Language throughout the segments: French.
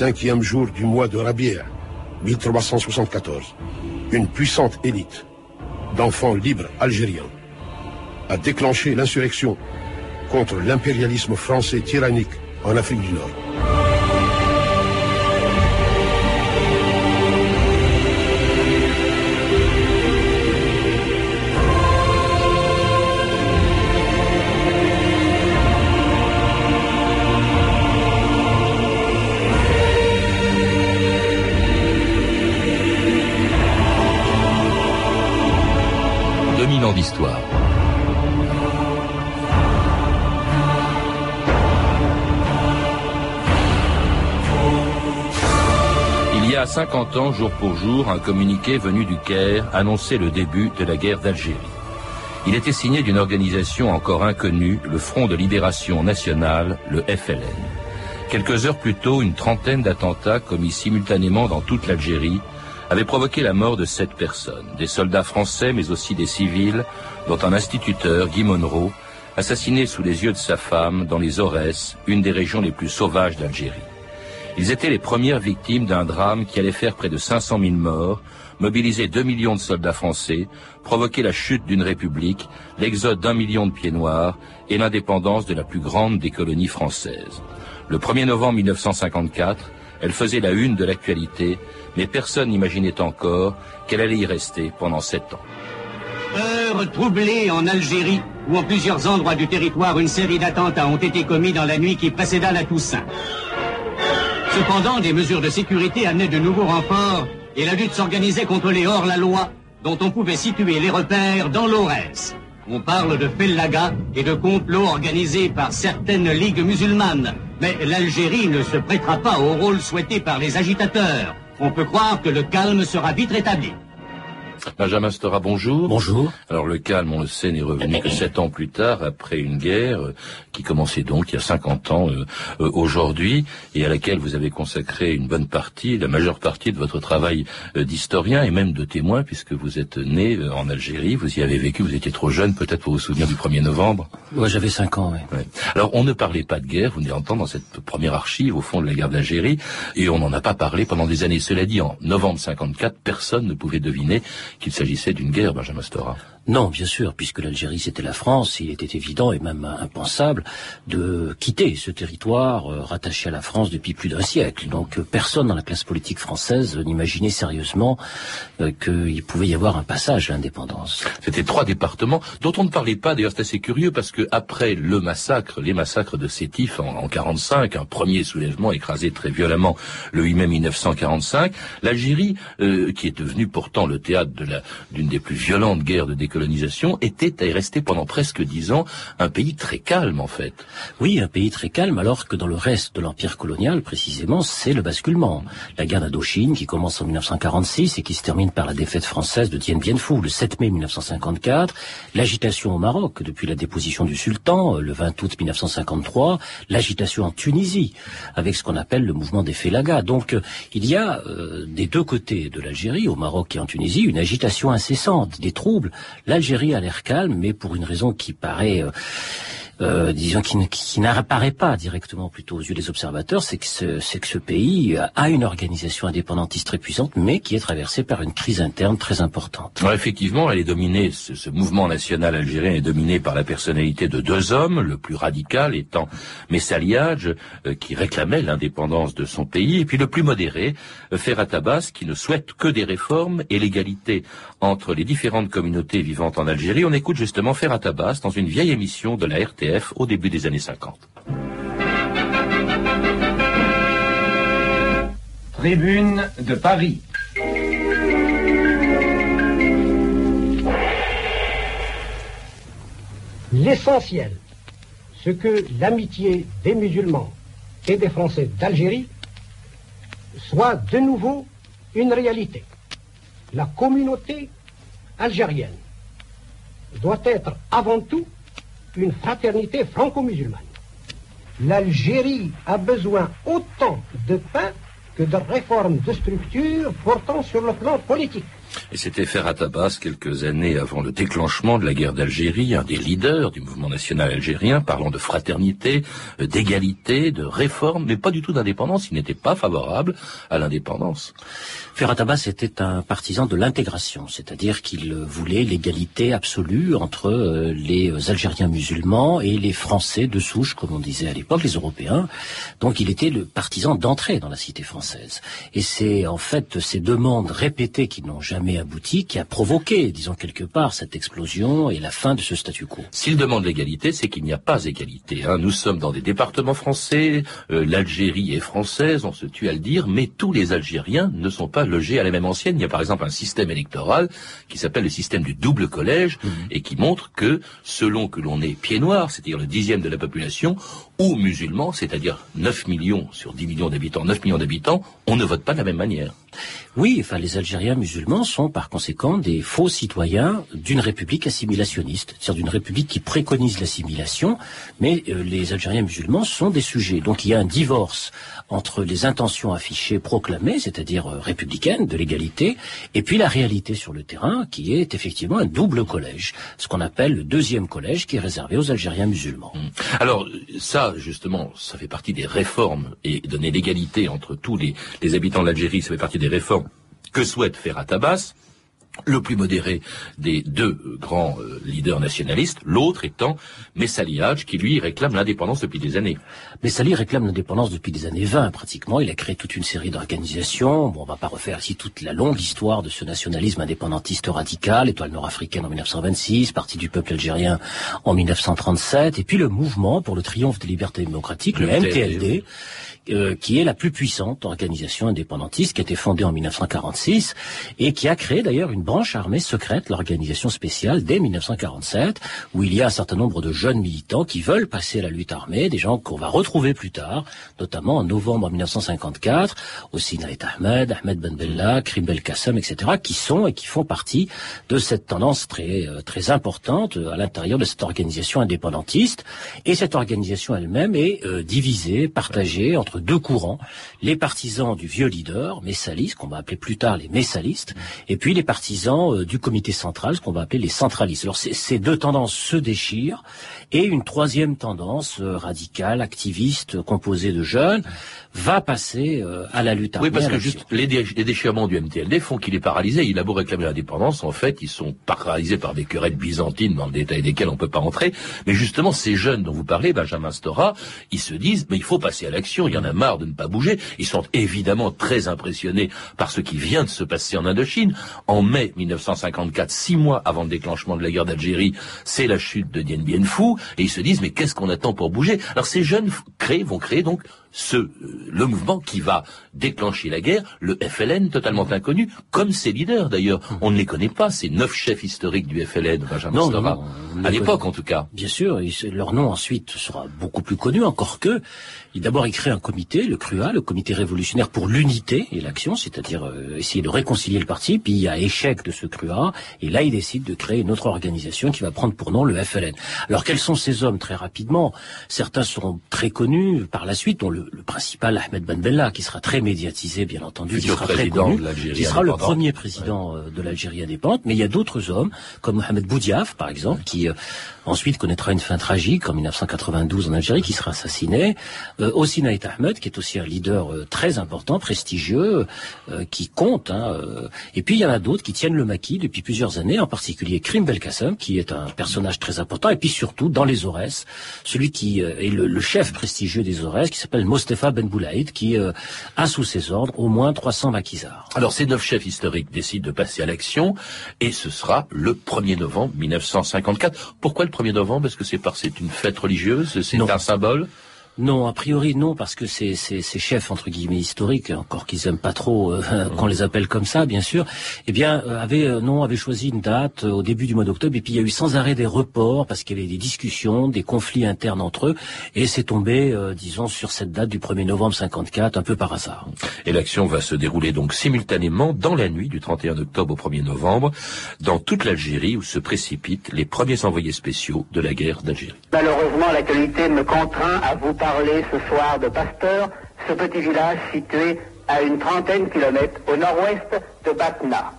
cinquième jour du mois de Rabi'a, 1374, une puissante élite d'enfants libres algériens a déclenché l'insurrection contre l'impérialisme français tyrannique en Afrique du Nord. 50 ans, jour pour jour, un communiqué venu du Caire annonçait le début de la guerre d'Algérie. Il était signé d'une organisation encore inconnue, le Front de Libération Nationale, le FLN. Quelques heures plus tôt, une trentaine d'attentats commis simultanément dans toute l'Algérie avait provoqué la mort de sept personnes, des soldats français mais aussi des civils, dont un instituteur, Guy Monroe, assassiné sous les yeux de sa femme dans les Aurès, une des régions les plus sauvages d'Algérie. Ils étaient les premières victimes d'un drame qui allait faire près de 500 000 morts, mobiliser 2 millions de soldats français, provoquer la chute d'une république, l'exode d'un million de pieds noirs et l'indépendance de la plus grande des colonies françaises. Le 1er novembre 1954, elle faisait la une de l'actualité, mais personne n'imaginait encore qu'elle allait y rester pendant sept ans. Heure troublée en Algérie, où en plusieurs endroits du territoire une série d'attentats ont été commis dans la nuit qui précéda la Toussaint. Cependant, des mesures de sécurité amenaient de nouveaux renforts et la lutte s'organisait contre les hors-la-loi dont on pouvait situer les repères dans l'Aurès. On parle de fellaga et de complots organisés par certaines ligues musulmanes. Mais l'Algérie ne se prêtera pas au rôle souhaité par les agitateurs. On peut croire que le calme sera vite rétabli. Benjamin Stora, bonjour. Bonjour. Alors le calme, on le sait, n'est revenu que sept ans plus tard, après une guerre euh, qui commençait donc il y a 50 ans euh, euh, aujourd'hui, et à laquelle vous avez consacré une bonne partie, la majeure partie de votre travail d'historien et même de témoin, puisque vous êtes né en Algérie, vous y avez vécu, vous étiez trop jeune peut-être pour vous souvenir du 1er novembre. Ouais, j'avais 5 ans, oui. Alors on ne parlait pas de guerre, vous venez entendre dans cette première archive au fond de la guerre d'Algérie, et on n'en a pas parlé pendant des années. Cela dit, en novembre 54, personne ne pouvait deviner qu'il s'agissait d'une guerre, Benjamin Stora. Non, bien sûr, puisque l'Algérie c'était la France, il était évident et même impensable de quitter ce territoire euh, rattaché à la France depuis plus d'un siècle. Donc euh, personne dans la classe politique française n'imaginait sérieusement euh, qu'il pouvait y avoir un passage à l'indépendance. C'était trois départements dont on ne parlait pas. D'ailleurs, c'est assez curieux parce que après le massacre, les massacres de Sétif en, en 45, un premier soulèvement écrasé très violemment le 8 mai 1945, l'Algérie, qui est devenue pourtant le théâtre d'une des plus violentes guerres de décolonisation colonisation était et restait pendant presque dix ans un pays très calme en fait. Oui, un pays très calme alors que dans le reste de l'empire colonial précisément c'est le basculement. La guerre d'Indochine qui commence en 1946 et qui se termine par la défaite française de Dien Bien Phu le 7 mai 1954, l'agitation au Maroc depuis la déposition du sultan euh, le 20 août 1953, l'agitation en Tunisie avec ce qu'on appelle le mouvement des Félagas. Donc euh, il y a euh, des deux côtés de l'Algérie, au Maroc et en Tunisie, une agitation incessante, des troubles. L'Algérie a l'air calme, mais pour une raison qui paraît euh, euh, disons, qui, qui n'apparaît pas directement plutôt aux yeux des observateurs, c'est que, ce, c'est que ce pays a une organisation indépendantiste très puissante, mais qui est traversée par une crise interne très importante. effectivement, elle est dominée, ce, ce, mouvement national algérien est dominé par la personnalité de deux hommes, le plus radical étant Messaliadj, euh, qui réclamait l'indépendance de son pays, et puis le plus modéré, euh, Ferhat Abbas, qui ne souhaite que des réformes et l'égalité entre les différentes communautés vivantes en Algérie. On écoute justement Ferhat Abbas dans une vieille émission de la Au début des années 50. Tribune de Paris. L'essentiel, ce que l'amitié des musulmans et des Français d'Algérie soit de nouveau une réalité. La communauté algérienne doit être avant tout une fraternité franco-musulmane. L'Algérie a besoin autant de pain que de réformes de structure portant sur le plan politique. Et c'était Ferhat Abbas, quelques années avant le déclenchement de la guerre d'Algérie, un des leaders du mouvement national algérien, parlant de fraternité, euh, d'égalité, de réforme, mais pas du tout d'indépendance. Il n'était pas favorable à l'indépendance. Ferhat Abbas était un partisan de l'intégration, c'est-à-dire qu'il voulait l'égalité absolue entre euh, les Algériens musulmans et les Français de souche, comme on disait à l'époque, les Européens. Donc il était le partisan d'entrer dans la cité française. Et c'est en fait ces demandes répétées qui n'ont jamais abouti qui a provoqué, disons quelque part, cette explosion et la fin de ce statu quo. S'il demande l'égalité, c'est qu'il n'y a pas égalité. Hein. Nous sommes dans des départements français, euh, l'Algérie est française, on se tue à le dire, mais tous les Algériens ne sont pas logés à la même ancienne. Il y a par exemple un système électoral qui s'appelle le système du double collège mmh. et qui montre que selon que l'on est pied noir, c'est-à-dire le dixième de la population, ou musulman, c'est-à-dire 9 millions sur 10 millions d'habitants, 9 millions d'habitants, on ne vote pas de la même manière. Oui, enfin les Algériens musulmans sont par conséquent des faux citoyens d'une république assimilationniste, c'est-à-dire d'une république qui préconise l'assimilation, mais euh, les Algériens musulmans sont des sujets. Donc il y a un divorce entre les intentions affichées, proclamées, c'est-à-dire euh, républicaines, de l'égalité, et puis la réalité sur le terrain, qui est effectivement un double collège, ce qu'on appelle le deuxième collège, qui est réservé aux Algériens musulmans. Mmh. Alors ça, justement, ça fait partie des réformes et donner l'égalité entre tous les, les habitants de l'Algérie, ça fait partie des réformes que souhaite Ferhat Abbas le plus modéré des deux grands euh, leaders nationalistes, l'autre étant Messali Hadj, qui lui réclame l'indépendance depuis des années. Messali réclame l'indépendance depuis des années 20, pratiquement. Il a créé toute une série d'organisations. Bon, on va pas refaire ici toute la longue histoire de ce nationalisme indépendantiste radical, étoile nord-africaine en 1926, Parti du peuple algérien en 1937, et puis le mouvement pour le triomphe des libertés démocratiques, le, MTLD euh, qui est la plus puissante organisation indépendantiste qui a été fondée en 1946 et qui a créé d'ailleurs une branche armée secrète, l'organisation spéciale, dès 1947, où il y a un certain nombre de jeunes militants qui veulent passer à la lutte armée, des gens qu'on va retrouver plus tard, notamment en novembre 1954, aussi Naït Ahmed, Ahmed Ben Bella, Krim Belkacem, etc., qui sont et qui font partie de cette tendance très, euh, très importante à l'intérieur de cette organisation indépendantiste. Et cette organisation elle-même est euh, divisée, partagée entre deux courants, les partisans du vieux leader, Messalis, qu'on va appeler plus tard les Messalistes, et puis les partisans euh, du comité central, ce qu'on va appeler les centralistes. Alors ces deux tendances se déchirent, et une troisième tendance euh, radicale, activiste, composée de jeunes, va passer euh, à la lutte armée. Oui, parce que juste les, déchirements du MTLD font qu'il est paralysé. Il a beau réclamer l'indépendance, en fait, ils sont paralysés par des querelles byzantines dans le détail desquelles on ne peut pas entrer. Mais justement, ces jeunes dont vous parlez, Benjamin Stora, ils se disent, mais il faut passer à l'action, il y en a marre de ne pas bouger. Ils sont évidemment très impressionnés par ce qui vient de se passer en Indochine. En mai 1954, six mois avant le déclenchement de la guerre d'Algérie, c'est la chute de Dien Bien Phu, et ils se disent, mais qu'est-ce qu'on attend pour bouger? Alors ces jeunes créent, vont créer donc ce, euh, le mouvement qui va déclencher la guerre, le FLN totalement inconnu, comme ses leaders d'ailleurs. On ne les connaît pas, ces neuf chefs historiques du FLN, Benjamin non, non, à l'époque en tout cas. Bien sûr, leur nom ensuite sera beaucoup plus connu, encore que il d'abord il crée un comité, le CRUA, le comité révolutionnaire pour l'unité et l'action, c'est-à-dire euh, essayer de réconcilier le parti, puis il y a échec de ce CRUA, et là il décide de créer une autre organisation qui va prendre pour nom le FLN. Alors quels sont ces hommes? Très rapidement Certains seront très connus par la suite, dont le, principal Ahmed Ben Bella, qui sera très médiatisé bien entendu, qui sera très connu, qui sera le premier président euh, de l'Algérie indépendante, mais il y a d'autres hommes, comme Mohamed Boudiaf par exemple, qui euh, ensuite connaîtra une fin tragique en 1992 en Algérie, qui sera assassiné. Euh, aussi Naït Ahmed, qui est aussi un leader euh, très important, prestigieux, euh, qui compte. Hein, euh. et puis il y en a d'autres qui tiennent le maquis depuis plusieurs années, en particulier Krim Belkacem, qui est un personnage très important, et puis surtout dans les Aurès, celui qui est le, chef prestigieux des Aurès, qui s'appelle Mostefa Ben Boulaïd, qui a sous ses ordres au moins 300 maquisards. Alors ces neuf chefs historiques décident de passer à l'action, et ce sera le 1er novembre 1954. Pourquoi le 1er novembre Parce que c'est parce c'est une fête religieuse, c'est un symbole non, a priori non, parce que ces, ces, ces chefs entre guillemets historiques, encore qu'ils aiment pas trop euh, qu'on les appelle comme ça, bien sûr, eh bien euh, avaient euh, non avaient choisi une date au début du mois d'octobre, et puis il y a eu sans arrêt des reports parce qu'il y avait des discussions, des conflits internes entre eux, et c'est tombé, disons, sur cette date du 1er novembre 54, un peu par hasard. Et l'action va se dérouler donc simultanément dans la nuit du 31 octobre au 1er novembre, dans toute l'Algérie où se précipitent les premiers envoyés spéciaux de la guerre d'Algérie. Malheureusement, l'actualité me contraint à vous parler ce soir de Pasteur, ce petit village situé à une trentaine de kilomètres au nord-ouest de Batna.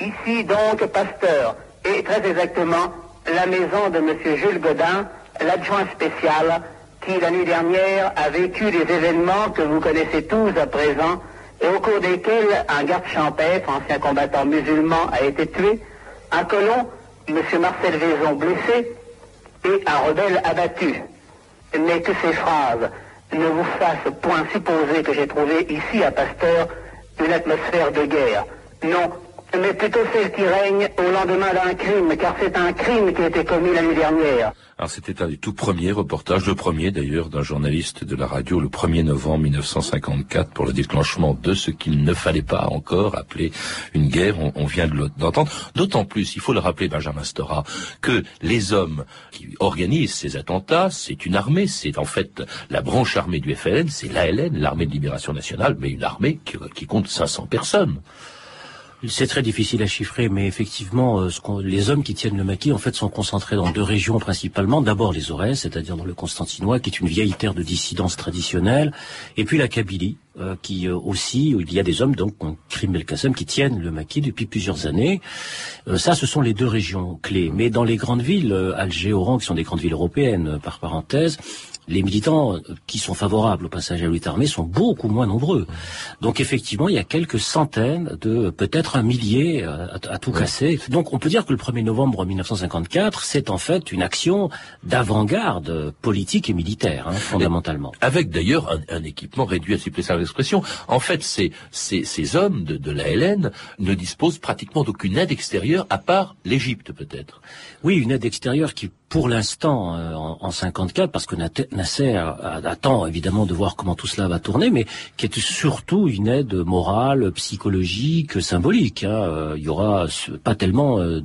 Ici donc Pasteur, et très exactement la maison de M. Jules Godin, l'adjoint spécial, qui la nuit dernière a vécu des événements que vous connaissez tous à présent, et au cours desquels un garde champêtre, ancien combattant musulman, a été tué, un colon, M. Marcel Vaison, blessé, et un rebelle abattu. Mais que ces phrases ne vous fassent point supposer que j'ai trouvé ici à Pasteur une atmosphère de guerre. Non, mais plutôt celle qui règne au lendemain d'un crime, car c'est un crime qui a été commis la nuit dernière. Alors c'était un des tout premiers reportages, le premier d'ailleurs d'un journaliste de la radio le 1er novembre 1954 pour le déclenchement de ce qu'il ne fallait pas encore appeler une guerre, on, vient de d'entendre. D'autant plus, il faut le rappeler Benjamin Stora, que les hommes qui organisent ces attentats, c'est une armée, c'est en fait la branche armée du FLN, c'est l'ALN, l'armée de libération nationale, mais une armée qui, qui compte 500 personnes. C'est très difficile à chiffrer, mais effectivement, euh, les hommes qui tiennent le maquis, en fait, sont concentrés dans deux régions principalement. D'abord les Aurès, c'est-à-dire dans le Constantinois, qui est une vieille terre de dissidence traditionnelle, et puis la Kabylie, euh, qui euh, aussi, où il y a des hommes, donc, Krim El Kassem, qui tiennent le maquis depuis plusieurs années. ça, ce sont les deux régions clés. Mais dans les grandes villes, Alger, Oran, qui sont des grandes villes européennes, par parenthèse, les militants qui sont favorables au passage à l'unité armée sont beaucoup moins nombreux. Donc effectivement, il y a quelques centaines de peut-être un millier euh, à, tout casser. Donc on peut dire que le 1er novembre 1954, c'est en fait une action d'avant-garde politique et militaire, hein, fondamentalement. avec d'ailleurs un, équipement réduit à suppléer l'expression. En fait, ces, ces, ces hommes de, de la LN ne disposent pratiquement d'aucune aide extérieure à part l'Égypte peut-être. Oui, une aide extérieure qui pour l'instant euh, en, en, 54, parce que Nasser attend évidemment de voir comment tout cela va tourner, mais qui est surtout une aide morale, psychologique, symbolique. Hein. Euh, il y aura pas tellement euh,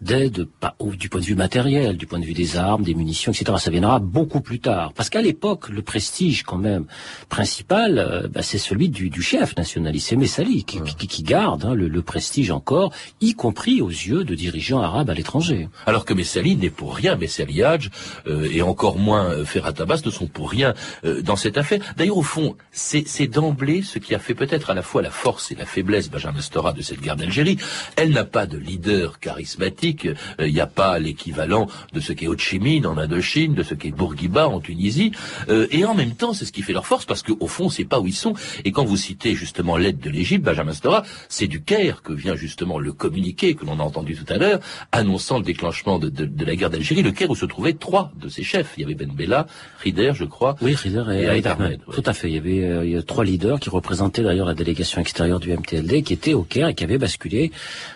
d'aide du point de vue matériel, du point de vue des armes, des munitions, etc. Ça viendra beaucoup plus tard, parce qu'à l'époque, le prestige quand même principal, bah, c'est celui du, du, chef nationaliste, c'est Messali qui, qui, garde hein, le, le, prestige encore, y compris aux yeux de dirigeants arabes à l'étranger. Alors que Messali n'est pour rien Messali euh, et encore moins euh, Ferhat Abbas ne sont pour rien euh, dans cette affaire. D'ailleurs, au fond, c'est d'emblée ce qui a fait peut-être à la fois la force et la faiblesse Benjamin Stora de cette guerre d'Algérie. Elle n'a pas de leader charismatique. Il n'y a pas l'équivalent de ce qu'est Ho Chi Minh en Indochine, de ce qu'est Bourguiba en Tunisie. et en même temps, c'est ce qui fait leur force parce qu'au fond, sait pas où ils sont. Et quand vous citez justement l'aide de l'Égypte, Benjamin Stora, c'est du Caire que vient justement le communiqué que l'on a entendu tout à l'heure, annonçant le déclenchement de, de la guerre d'Algérie le Caire où se trouvaient trois de ses chefs. Il y avait Ben Bella, Rider, je crois. Oui, Rider et, et Ahmed. Tout à fait. Il y avait euh, trois leaders qui représentaient d'ailleurs la délégation extérieure du MTLD, qui étaient au Caire et qui avaient basculé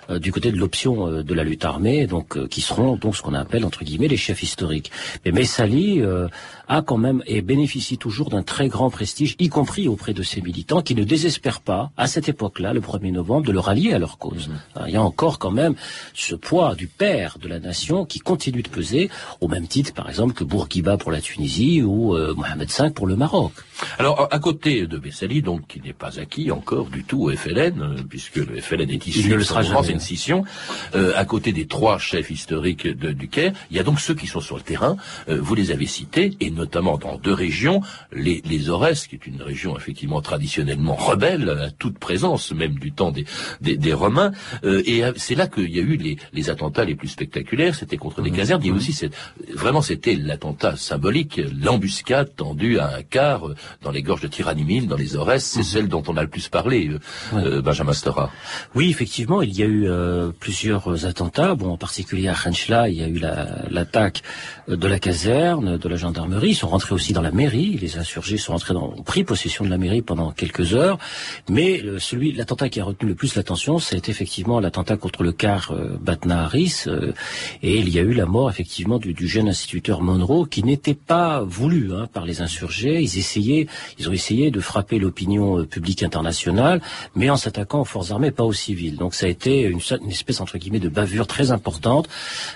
euh, du côté de l'option euh, de la lutte armée, donc qui seront donc ce qu'on appelle entre guillemets les chefs historiques. Mais Messali a quand même et bénéficie toujours d'un très grand prestige, y compris auprès de ses militants, qui ne désespèrent pas, à cette époque-là, le 1er novembre, de le rallier à leur cause. Mhm. Il y a encore quand même ce poids du père de la nation qui continue de peser, au même titre, par exemple, que Bourguiba pour la Tunisie ou euh, Mohamed V pour le Maroc. Alors, à côté de Bessali, donc, qui n'est pas acquis encore du tout au FLN, euh, puisque le FLN est issu de France, une scission, euh, à côté des trois chefs historiques de, du Caire, il y a donc ceux qui sont sur le terrain, euh, vous les avez cités, et notamment dans deux régions, les, les Aurès, qui est une région effectivement traditionnellement rebelle, à toute présence, même du temps des, des, des Romains, euh, et c'est là qu'il y a eu les, les, attentats les plus spectaculaires, c'était contre des mmh. casernes, il y a mmh. aussi, cette, vraiment c'était l'attentat symbolique, l'embuscade tendue à un quart dans les gorges de Tyranimine, dans les Aurès, c'est mhm. celle dont on a le plus parlé, euh, euh, Benjamin Stora. Oui, effectivement, il y a eu euh, plusieurs attentats. Bon, en particulier à Khenchla, il y a eu l'attaque de la caserne, de la gendarmerie. Ils sont rentrés aussi dans la mairie. Les insurgés sont rentrés dans, ont pris possession de la mairie pendant quelques heures. Mais celui, l'attentat qui a retenu le plus l'attention, c'est effectivement l'attentat contre le car Batna Harris. et il y a eu la mort effectivement du, du jeune instituteur Monroe qui n'était pas voulu hein, par les insurgés. Ils essayaient ils ont essayé de frapper l'opinion euh, publique internationale, mais en s'attaquant aux forces armées, pas aux civils. Donc ça a été une, espèce entre guillemets de bavure très importante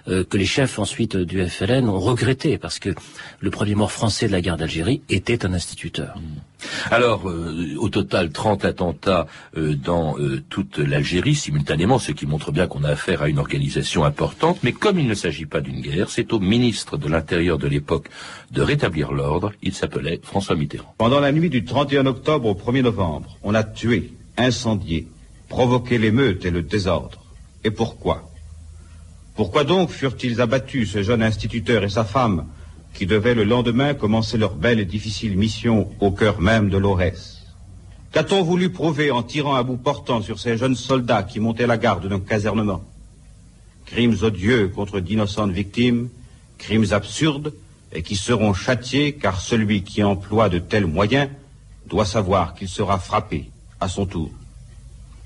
euh, que les chefs ensuite du FLN ont regretté parce que le premier mort français de la guerre d'Algérie était un instituteur. Alors, euh, au total, 30 attentats dans toute l'Algérie simultanément, ce qui montre bien qu'on a affaire à une organisation importante. Mais comme il ne s'agit pas d'une guerre, c'est au ministre de l'Intérieur de l'époque de rétablir l'ordre. Il s'appelait François Mitterrand. Pendant la nuit du 31 octobre au 1er novembre, on a tué, incendié, provoqué l'émeute et le désordre. et pourquoi? Pourquoi donc furent-ils abattus, ce jeune instituteur et sa femme, qui devaient le lendemain commencer leur belle et difficile mission au cœur même de l'Aurès Qu'a-t-on voulu prouver en tirant à bout portant sur ces jeunes soldats qui montaient la garde d'un casernement? Crimes odieux contre d'innocentes victimes, crimes absurdes, et qui seront châtiés car celui qui emploie de tels moyens doit savoir qu'il sera frappé à son tour.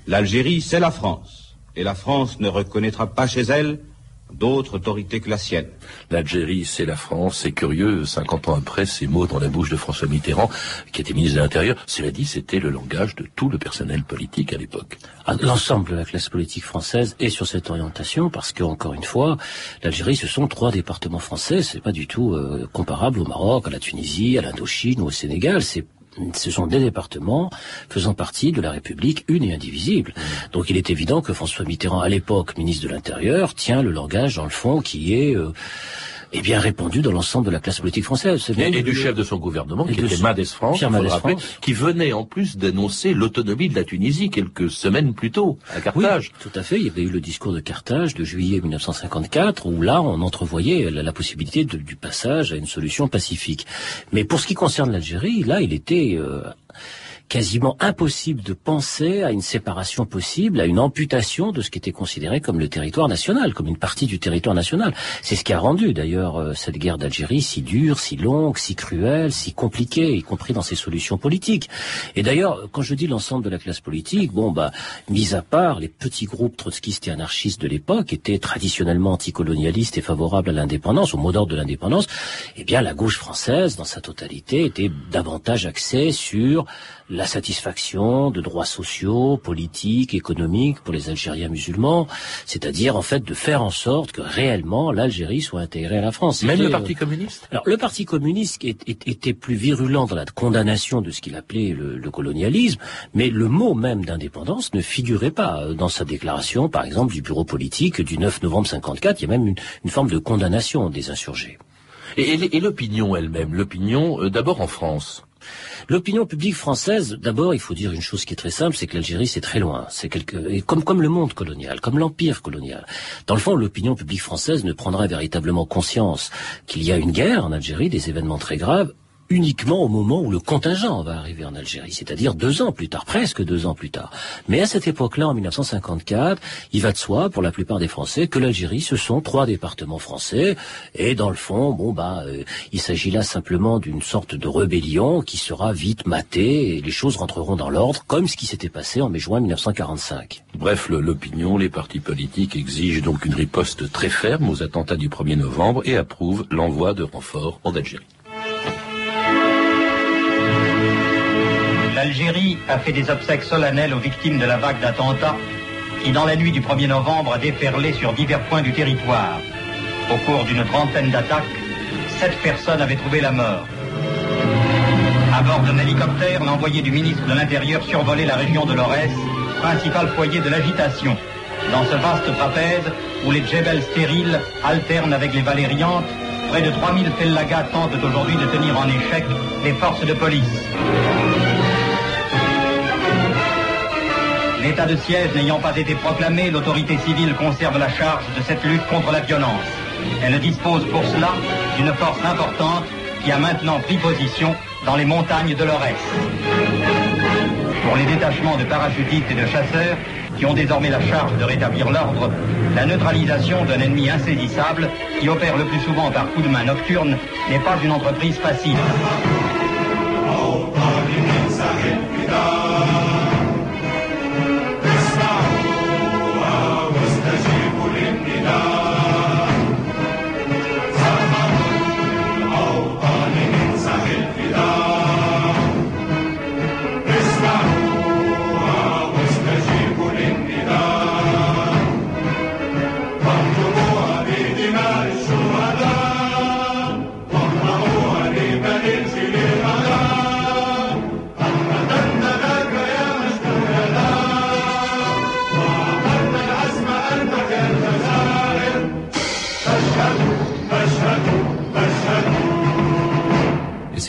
L'Algérie, c'est la France, et la France ne reconnaîtra pas chez elle d'autres autorités que la sienne. L'Algérie, c'est la France. C'est curieux, 50 ans après, ces mots dans la bouche de François Mitterrand, qui était ministre de l'Intérieur. Cela dit, c'était le langage de tout le personnel politique à l'époque. Ah, l'ensemble de la classe politique française est sur cette orientation, parce que, encore une fois, l'Algérie, ce sont trois départements français. C'est pas du tout euh, comparable au Maroc, à la Tunisie, à l'Indochine ou au Sénégal. C'est ce sont des départements faisant partie de la République une et indivisible. Donc il est évident que François Mitterrand, à l'époque ministre de l'Intérieur, tient le langage, dans le fond, qui est... Euh, eh bien répandu dans l'ensemble de la classe politique française. Et, et, du chef de son gouvernement, qui était Madès France, qui venait en plus d'annoncer l'autonomie de la Tunisie quelques semaines plus tôt, à Carthage. Oui, tout à fait. Il y avait eu le discours de Carthage de juillet 1954, où là, on entrevoyait la, possibilité du passage à une solution pacifique. Mais pour ce qui concerne l'Algérie, là, il était... Euh, quasiment impossible de penser à une séparation possible, à une amputation de ce qui était considéré comme le territoire national, comme une partie du territoire national. C'est ce qui a rendu d'ailleurs euh, cette guerre d'Algérie si dure, si longue, si cruelle, si compliquée, y compris dans ses solutions politiques. Et d'ailleurs, quand je dis l'ensemble de la classe politique, bon bah, mis à part les petits groupes trotskistes et anarchistes de l'époque, étaient traditionnellement anticolonialistes et favorables à l'indépendance, au mot d'ordre de l'indépendance, eh bien la gauche française, dans sa totalité, était davantage axée sur la satisfaction de droits sociaux, politiques, économiques pour les Algériens musulmans, c'est-à-dire en fait de faire en sorte que réellement l'Algérie soit intégrée à la France. Même le Parti communiste? Alors le Parti communiste était plus virulent dans la condamnation de ce qu'il appelait le, le, colonialisme, mais le mot même d'indépendance ne figurait pas dans sa déclaration, par exemple, du bureau politique du 9 novembre 54. Il y a même une, une forme de condamnation des insurgés. Et, et, et l'opinion elle-même, l'opinion euh, d'abord en France L'opinion publique française, d'abord, il faut dire une chose qui est très simple, c'est que l'Algérie, c'est très loin. C'est quelque, comme, comme le monde colonial, comme l'empire colonial. Dans le fond, l'opinion publique française ne prendra véritablement conscience qu'il y a une guerre en Algérie, des événements très graves, uniquement au moment où le contingent va arriver en Algérie, c'est-à-dire deux ans plus tard, presque deux ans plus tard. Mais à cette époque-là, en 1954, il va de soi, pour la plupart des Français, que l'Algérie, ce sont trois départements français, et dans le fond, bon bah, euh, il s'agit là simplement d'une sorte de rébellion qui sera vite matée, et les choses rentreront dans l'ordre, comme ce qui s'était passé en mai-juin 1945. Bref, l'opinion, les partis politiques exigent donc une riposte très ferme aux attentats du 1er novembre et approuvent l'envoi de renforts en Algérie. l'Algérie a fait des obsèques solennelles aux victimes de la vague d'attentats qui, dans la nuit du 1er novembre, a déferlé sur divers points du territoire. Au cours d'une trentaine d'attaques, sept personnes avaient trouvé la mort. À bord d'un hélicoptère, l'envoyé du ministre de l'Intérieur survolait la région de l'Orès, principal foyer de l'agitation. Dans ce vaste trapèze, où les djebels stériles alternent avec les valériantes, près de 3000 fellagas tentent aujourd'hui de tenir en échec les forces de police. L'état de siège n'ayant pas été proclamé, l'autorité civile conserve la charge de cette lutte contre la violence. Elle dispose pour cela d'une force importante qui a maintenant pris position dans les montagnes de l'Orès. Pour les détachements de parachutistes et de chasseurs, qui ont désormais la charge de rétablir l'ordre, la neutralisation d'un ennemi insaisissable, qui opère le plus souvent par coup de main nocturne, n'est pas une entreprise facile.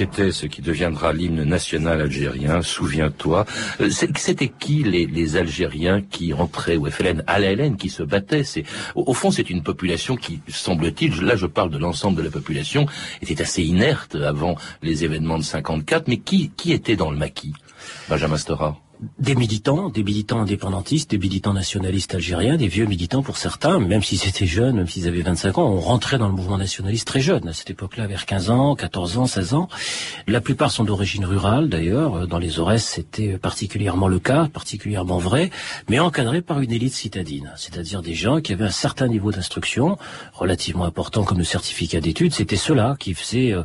C'était ce qui deviendra l'hymne national algérien, souviens-toi. Euh, c'était qui les, Algériens qui entraient au FLN, à la LN, qui se battaient? C'est Au, fond, c'est une population qui, semble-t-il, là je parle de l'ensemble de la population, était assez inerte avant les événements de 54, mais qui, qui était dans le maquis? Benjamin Stora des militants, des militants indépendantistes, des militants nationalistes algériens, des vieux militants pour certains, même s'ils étaient jeunes, même s'ils avaient 25 ans, on rentrait dans le mouvement nationaliste très jeune, à cette époque-là, vers 15 ans, 14 ans, 16 ans. La plupart sont d'origine rurale, d'ailleurs. Dans les Aurès, c'était particulièrement le cas, particulièrement vrai, mais encadré par une élite citadine, c'est-à-dire des gens qui avaient un certain niveau d'instruction, relativement important comme le certificat d'études. C'était ceux-là qui faisaient euh,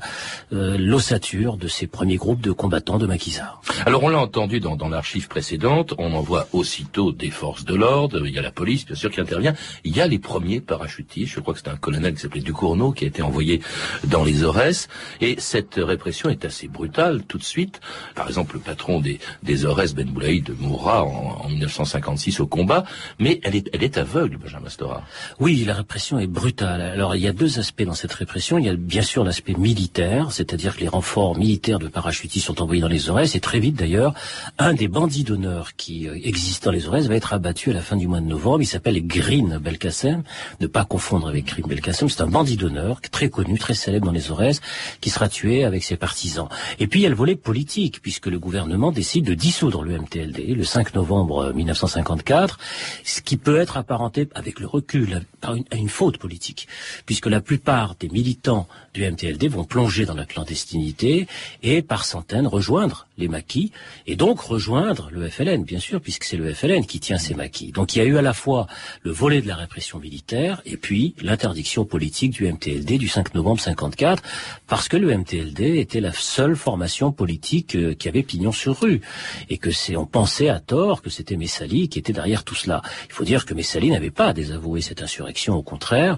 euh, l'ossature de ces premiers groupes de combattants de maquisards. Alors on l'a entendu dans, dans l'archive précédente, on envoie aussitôt des forces de l'ordre, il y a la police bien sûr qui intervient, il y a les premiers parachutistes, je crois que c'est un colonel qui s'appelait Ducournau qui a été envoyé dans les Aurès, et cette répression est assez brutale tout de suite. Par exemple, le patron des, des Aurès, Ben Boulaïd, mourra en, en 1956 au combat, mais elle est, elle est aveugle, Benjamin Stora. Oui, la répression est brutale. Alors il y a deux aspects dans cette répression. Il y a bien sûr l'aspect militaire, c'est-à-dire que les renforts militaires de parachutistes sont envoyés dans les Aurès, et très vite d'ailleurs, un des bandits d'honneur qui euh, existe dans les Aurès va être abattu à la fin du mois de novembre. Il s'appelle Green Belkacem. Ne pas confondre avec Green Belkacem. C'est un bandit d'honneur très connu, très célèbre dans les Aurès, qui sera tué avec ses partisans. Et puis il y a le volet politique, puisque le gouvernement décide de dissoudre le MTLD le 5 novembre 1954, ce qui peut être apparenté avec le recul à une faute politique, puisque la plupart des militants du MTLD vont plonger dans la clandestinité et par centaines rejoindre les maquis et donc rejoindre le FLN, bien sûr, puisque c'est le FLN qui tient ces maquis. Donc il y a eu à la fois le volet de la répression militaire et puis l'interdiction politique du MTLD du 5 novembre 54, parce que le MTLD était la seule formation politique euh, qui avait pignon sur rue et que c'est on pensait à tort que c'était Messali qui était derrière tout cela. Il faut dire que Messali n'avait pas désavoué cette insurrection, au contraire,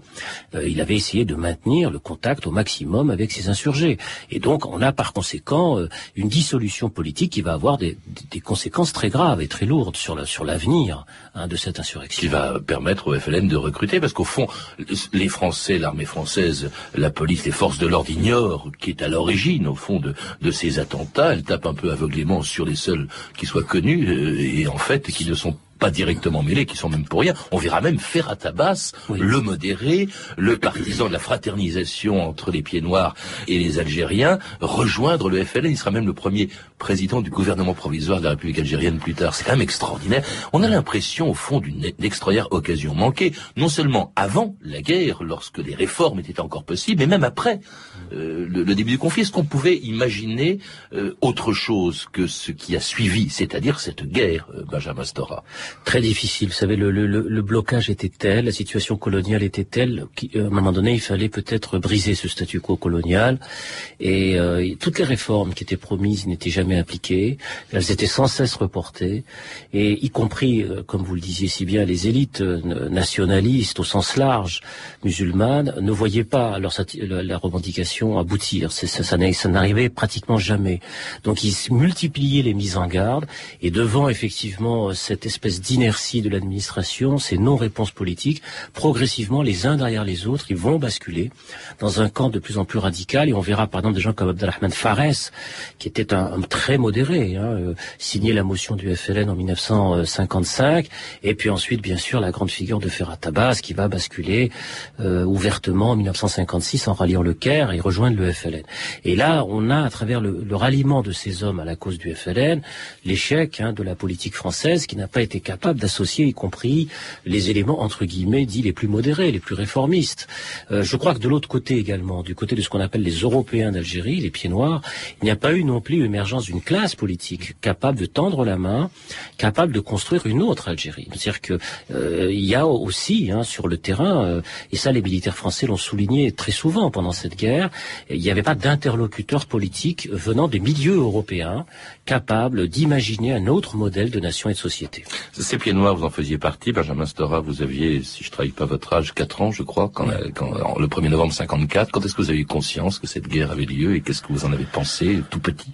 euh, il avait essayé de maintenir le contact au maximum avec ses insurgés. Et donc on a par conséquent euh, une dissolution politique qui va avoir des, des conséquences très graves et très lourdes sur la, sur l'avenir hein, de cette insurrection. Qui va permettre au FLN de recruter, parce qu'au fond, les Français, l'armée française, la police, les forces de l'ordre ignorent qui est à l'origine, au fond, de, de ces attentats. Elles tapent un peu aveuglément sur les seuls qui soient connus, euh, et en fait, qui ne sont pas directement mêlés, qui sont même pour rien. On verra même faire à Tabas, le modéré, le partisan de la fraternisation entre les pieds noirs et les Algériens, rejoindre le FLN. Il sera même le premier président du gouvernement provisoire de la République algérienne plus tard. C'est quand même extraordinaire. On a l'impression, au fond, d'une extraordinaire occasion manquée, non seulement avant la guerre, lorsque les réformes étaient encore possibles, mais même après euh, le, début du conflit. Est-ce qu'on pouvait imaginer euh, autre chose que ce qui a suivi, c'est-à-dire cette guerre, euh, Benjamin Stora? Très difficile. Vous savez, le, le, le, blocage était tel, la situation coloniale était telle qu'à un moment donné, il fallait peut-être briser ce statu quo colonial. Et euh, toutes les réformes qui étaient promises n'étaient jamais appliquées. Elles étaient sans cesse reportées. Et y compris, comme vous le disiez si bien, les élites nationalistes au sens large, musulmanes, ne voyaient pas leur, la revendication aboutir. Ça, ça, n'arrivait pratiquement jamais. Donc ils multipliaient les mises en garde. Et devant effectivement cette espèce d'inertie de l'administration, ces non-réponses politiques, progressivement, les uns derrière les autres, ils vont basculer dans un camp de plus en plus radical. Et on verra, par exemple, des gens comme Abdelrahman Fares, qui était un, très modéré, hein, euh, signé la motion du FLN en 1955. Et puis ensuite, bien sûr, la grande figure de Ferrat Abbas, qui va basculer euh, ouvertement en 1956 en ralliant le Caire et rejoindre le FLN. Et là, on a, à travers le, ralliement de ces hommes à la cause du FLN, l'échec hein, de la politique française qui n'a pas été capable capable d'associer, y compris les éléments entre guillemets dits les plus modérés, les plus réformistes. Euh, je crois que de l'autre côté également, du côté de ce qu'on appelle les Européens d'Algérie, les pieds noirs, il n'y a pas eu non plus l'émergence d'une classe politique capable de tendre la main, capable de construire une autre Algérie. C'est-à-dire que euh, il y a aussi hein, sur le terrain, euh, et ça les militaires français l'ont souligné très souvent pendant cette guerre, il n'y avait pas d'interlocuteurs politiques venant des milieux européens capables d'imaginer un autre modèle de nation et de société. Ces pieds noirs, vous en faisiez partie. Benjamin Stora, vous aviez, si je ne trahis pas votre âge, 4 ans, je crois, quand, quand le 1er novembre 54. Quand est-ce que vous avez eu conscience que cette guerre avait lieu et qu'est-ce que vous en avez pensé tout petit?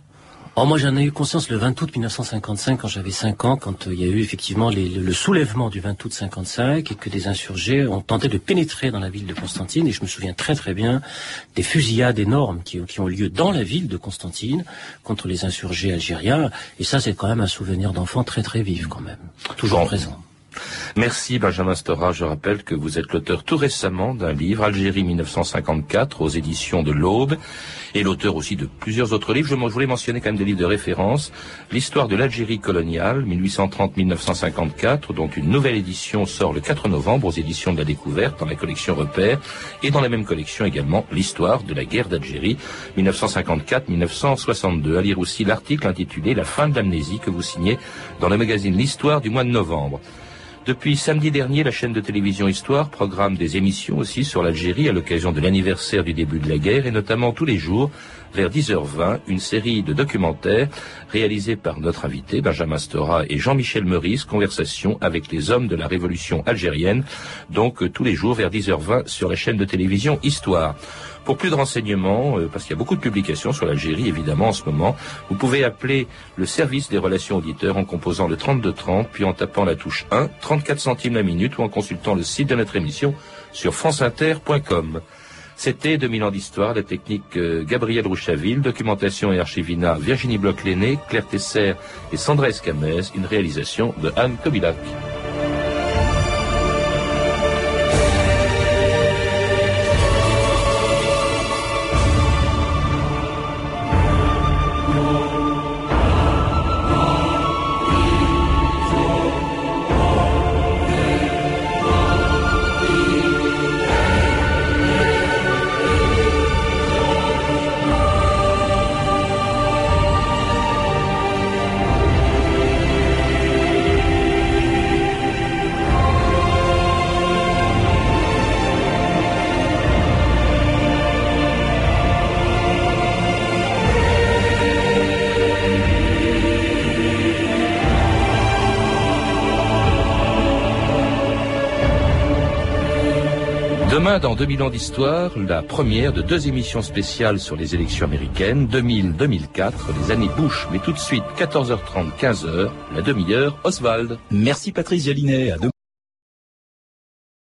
Oh, moi j'en ai eu conscience le 20 août 1955 quand j'avais 5 ans, quand euh, il y a eu effectivement le soulèvement du 20 août 55 et que des insurgés ont tenté de pénétrer dans la ville de Constantine. Et je me souviens très très bien des fusillades énormes qui, qui ont lieu dans la ville de Constantine contre les insurgés algériens. Et ça c'est quand même un souvenir d'enfant très très vif quand même, toujours présent. Merci Benjamin Stora. Je rappelle que vous êtes l'auteur tout récemment d'un livre, Algérie 1954, aux éditions de l'Aube, et l'auteur aussi de plusieurs autres livres. Je voulais mentionner quand même des livres de référence. L'histoire de l'Algérie coloniale, 1830-1954, dont une nouvelle édition sort le 4 novembre aux éditions de la Découverte dans la collection Repère, et dans la même collection également l'histoire de la guerre d'Algérie, 1954-1962. À lire aussi l'article intitulé La fin de l'amnésie que vous signez dans le magazine L'Histoire du mois de novembre. Depuis samedi dernier, la chaîne de télévision Histoire programme des émissions aussi sur l'Algérie à l'occasion de l'anniversaire du début de la guerre et notamment tous les jours vers 10h20 une série de documentaires réalisés par notre invité Benjamin Stora et Jean-Michel Meurice, conversation avec les hommes de la révolution algérienne, donc euh, tous les jours vers 10h20 sur la chaîne de télévision Histoire. Pour plus de renseignements, euh, parce qu'il y a beaucoup de publications sur l'Algérie évidemment en ce moment, vous pouvez appeler le service des relations auditeurs en composant le 3230, puis en tapant la touche 1, 34 centimes la minute ou en consultant le site de notre émission sur franceinter.com. C'était 2000 ans d'histoire, la technique euh, Gabriel Rouchaville, documentation et archivina Virginie Bloch-Léné, Claire Tesser et Sandra Escamez, une réalisation de Anne Kobilac. Dans 2000 ans d'histoire, la première de deux émissions spéciales sur les élections américaines, 2000-2004, les années Bush. Mais tout de suite, 14h30, 15h, la demi-heure, Oswald. Merci Patrice Jalinet.